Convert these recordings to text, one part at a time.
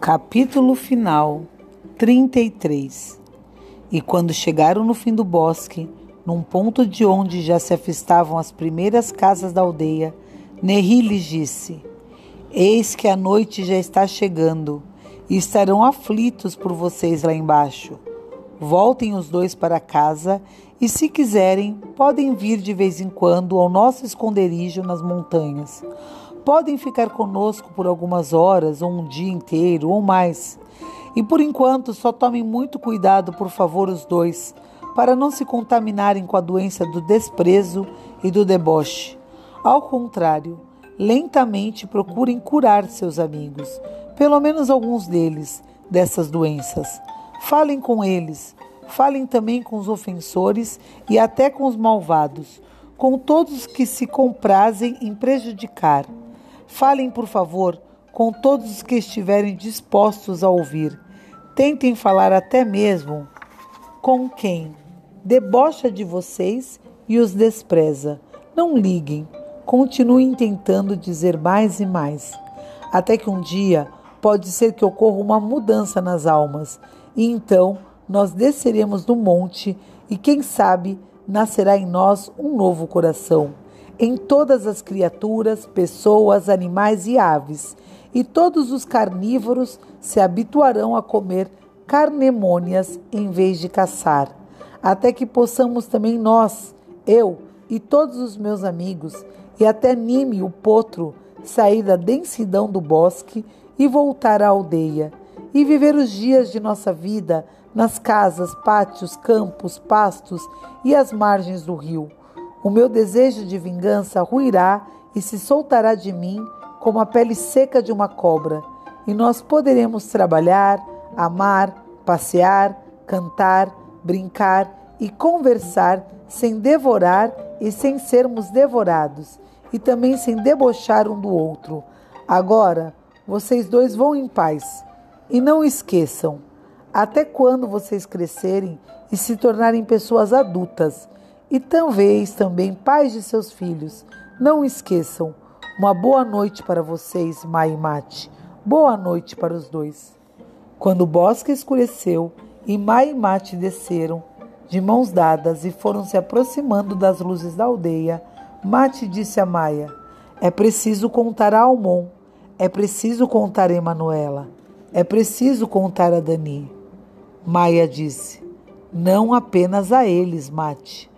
Capítulo final 33 E quando chegaram no fim do bosque, num ponto de onde já se avistavam as primeiras casas da aldeia, Nerri lhes disse: Eis que a noite já está chegando e estarão aflitos por vocês lá embaixo. Voltem os dois para casa e, se quiserem, podem vir de vez em quando ao nosso esconderijo nas montanhas podem ficar conosco por algumas horas, ou um dia inteiro, ou mais. E por enquanto, só tomem muito cuidado, por favor, os dois, para não se contaminarem com a doença do desprezo e do deboche. Ao contrário, lentamente procurem curar seus amigos, pelo menos alguns deles, dessas doenças. Falem com eles, falem também com os ofensores e até com os malvados, com todos que se comprazem em prejudicar. Falem, por favor, com todos os que estiverem dispostos a ouvir. Tentem falar até mesmo com quem debocha de vocês e os despreza. Não liguem, continuem tentando dizer mais e mais, até que um dia pode ser que ocorra uma mudança nas almas, e então nós desceremos do monte e quem sabe nascerá em nós um novo coração em todas as criaturas, pessoas, animais e aves, e todos os carnívoros se habituarão a comer carnemônias em vez de caçar, até que possamos também nós, eu e todos os meus amigos, e até Nime, o potro, sair da densidão do bosque e voltar à aldeia, e viver os dias de nossa vida nas casas, pátios, campos, pastos e às margens do rio o meu desejo de vingança ruirá e se soltará de mim como a pele seca de uma cobra, e nós poderemos trabalhar, amar, passear, cantar, brincar e conversar sem devorar e sem sermos devorados, e também sem debochar um do outro. Agora, vocês dois vão em paz. E não esqueçam, até quando vocês crescerem e se tornarem pessoas adultas, e talvez também pais de seus filhos. Não esqueçam. Uma boa noite para vocês, Mai e Mate. Boa noite para os dois. Quando o bosque escureceu e Mai e Mate desceram, de mãos dadas, e foram se aproximando das luzes da aldeia, Mate disse a Maia: É preciso contar a Almon, é preciso contar a Emanuela, é preciso contar a Dani. Maia disse: Não apenas a eles, Mate.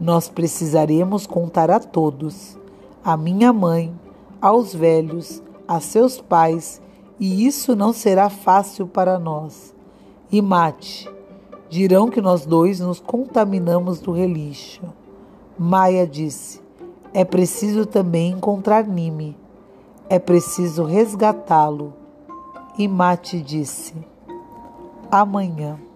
Nós precisaremos contar a todos, a minha mãe, aos velhos, a seus pais, e isso não será fácil para nós. E mate, dirão que nós dois nos contaminamos do relixo. Maia disse: é preciso também encontrar Nime, é preciso resgatá-lo. E Mate disse: amanhã.